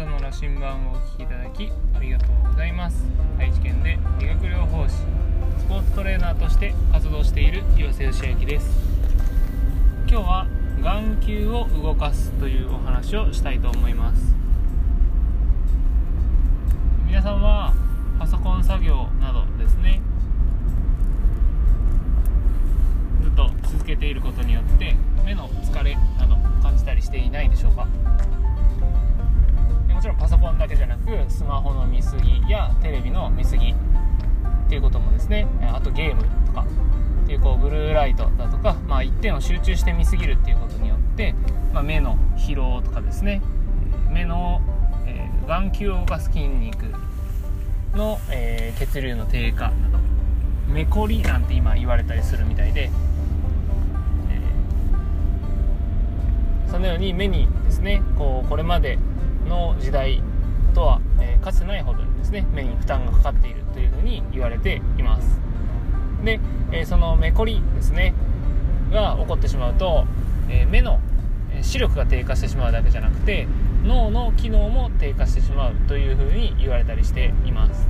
たの羅針盤をお聞きいただきありがとうございます。愛知県で理学療法士スポーツトレーナーとして活動している岩瀬義明です。今日は眼球を動かすというお話をしたいと思います。皆さんはパソコン作業などですねずっと続けていることによって目の疲れなど感じたりしていないでしょうか？けじゃなくスマホの見過ぎやテレビの見過ぎっていうこともですねあとゲームとかっていうこうブルーライトだとか、まあ、一点を集中して見過ぎるっていうことによって、まあ、目の疲労とかですね目の、えー、眼球を動かす筋肉の、えー、血流の低下など目こりなんて今言われたりするみたいで、えー、そのように目にですねこうこれまでの時代とは、えー、かつてないほどにですね目に負担がかかっているというふうに言われています。で、えー、その目こりですねが起こってしまうと、えー、目の視力が低下してしまうだけじゃなくて脳の機能も低下してしまうというふうに言われたりしています。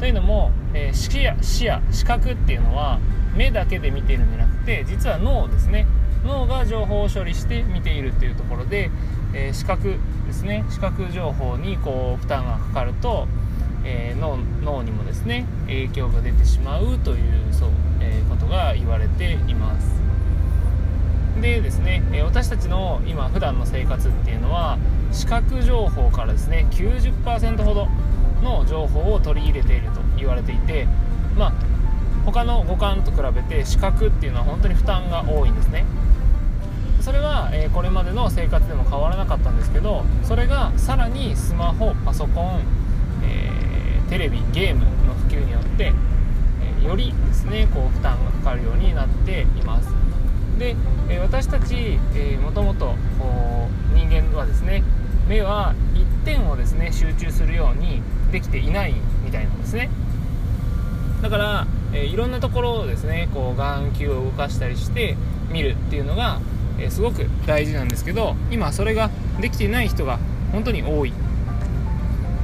というのも、えー、視野視野視覚っていうのは目だけで見ているんじゃなくて実は脳ですね。脳が情報を処理して見ているというところで、えー、視覚ですね。視覚情報にこう負担がかかると、えー、脳にもですね影響が出てしまうというそう、えー、ことが言われています。でですね、え私たちの今普段の生活っていうのは視覚情報からですね90%ほどの情報を取り入れていると言われていてまあ他の五感と比べて視覚っていうのは本当に負担が多いんですね。それは、えこれまでの生活でも変わらなかったんですけどそれがさらにスマホパソコン、えー、テレビゲームの普及によって、えよりですねこう負担がかかるようになっています。で、え私たち、えー、もともと人間はですね目は一点をですね集中するようにできていないみたいなんですね。だから、えー、いろんなところをですねこう眼球を動かしたりして見るっていうのがえすごく大事なんですけど今それができていない人が本当に多い。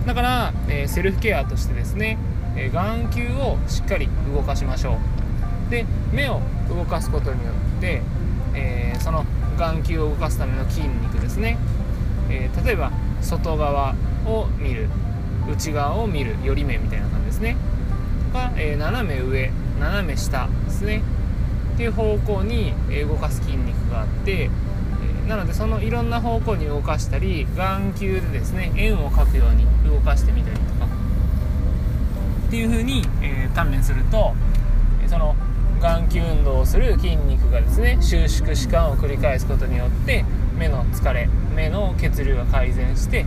だから、えセルフケアとしてですね、え眼球をしっかり動かしましょう。で目を動かすことによって、え、その眼球を動かすための筋肉ですね、え、例えば外側を見る内側を見る寄り目みたいな感じですね。とか、え、斜め上斜め下ですね。っていう方向に動かす筋肉があってなのでそのいろんな方向に動かしたり眼球でですね円を描くように動かしてみたりとか。っていう風に、えー、鍛錬するとその眼球運動をする筋肉がですね収縮弛緩を繰り返すことによって目の疲れ目の血流が改善して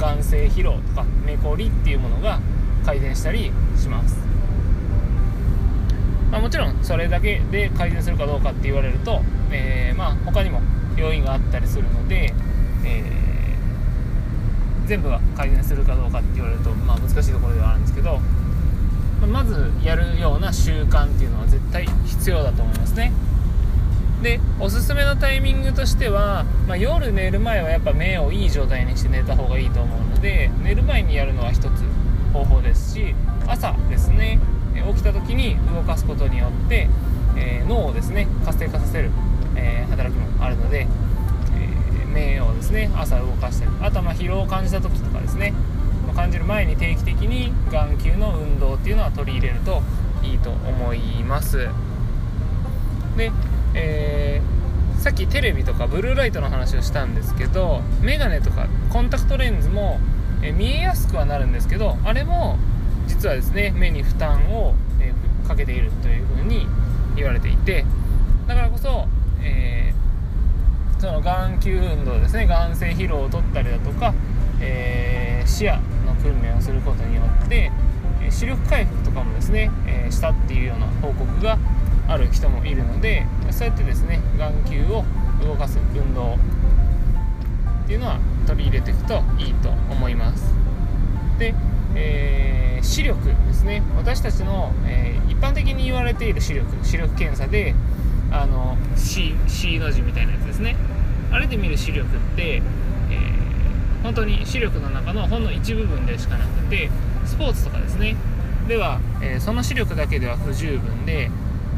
眼性疲労とか目こりっていうものが改善したりします。まあ、もちろんそれだけで改善するかどうかって言われると、えー、まあ他にも要因があったりするので、えー、全部が改善するかどうかって言われると、まあ、難しいところではあるんですけどまずやるような習慣っていうのは絶対必要だと思いますね。でおすすめのタイミングとしては、まあ、夜寝る前はやっぱ目をいい状態にして寝た方がいいと思うので寝る前にやるのは一つ方法ですし朝ですね。起きた時に動かすことによって、え、脳をですね活性化させる、え、働きもあるので、え、目をですね朝動かしたりあとはま疲労を感じた時とかですね感じる前に定期的に眼球の運動っていうのは取り入れるといいと思います。で、えー、さっきテレビとかブルーライトの話をしたんですけどメガネとかコンタクトレンズも、え見えやすくはなるんですけどあれも実はですね目に負担を、えー、かけているというふうに言われていてだからこそ、えー、その眼球運動ですね眼性疲労を取ったりだとか、えー、視野の訓練をすることによって視力回復とかもですね、えしたっていうような報告がある人もいるのでそうやってですね眼球を動かす運動っていうのは取り入れていくといいと思います。で、えー視力ですね。私たちの、えー、一般的に言われている視力視力検査であの C, C の字みたいなやつですね。あれで見る視力って、えー、本当に視力の中のほんの一部分でしかなくてスポーツとかですね。では、え、その視力だけでは不十分で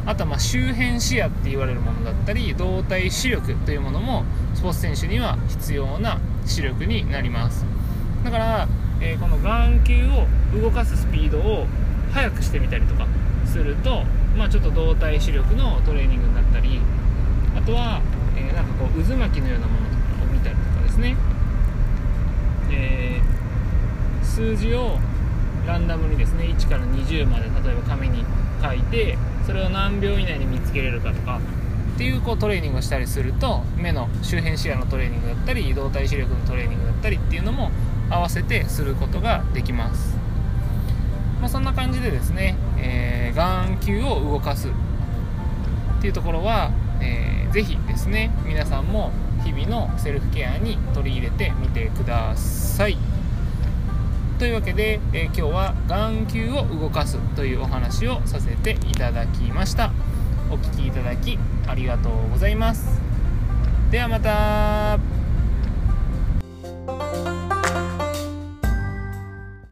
あとはま周辺視野って言われるものだったり動体視力というものもスポーツ選手には必要な視力になります。だから、えー、この眼球を動かすスピードを速くしてみたりとかすると、まあ、ちょっと動体視力のトレーニングになったりあとは、えー、なんかこう渦巻きのようなものとかを見たりとかですね、えー、数字をランダムにですね1から20まで例えば紙に書いてそれを何秒以内に見つけれるかとかっていうこうトレーニングをしたりすると目の周辺視野のトレーニングだったり移動体視力のトレーニングだったりっていうのも合わせてすることができます、まあ、そんな感じでですね、えー、眼球を動かすっていうところは、えー、ぜひですね皆さんも日々のセルフケアに取り入れてみてください。というわけで、えー、今日は眼球を動かすというお話をさせていただきました。お聴きいただきありがとうございます。ではまた。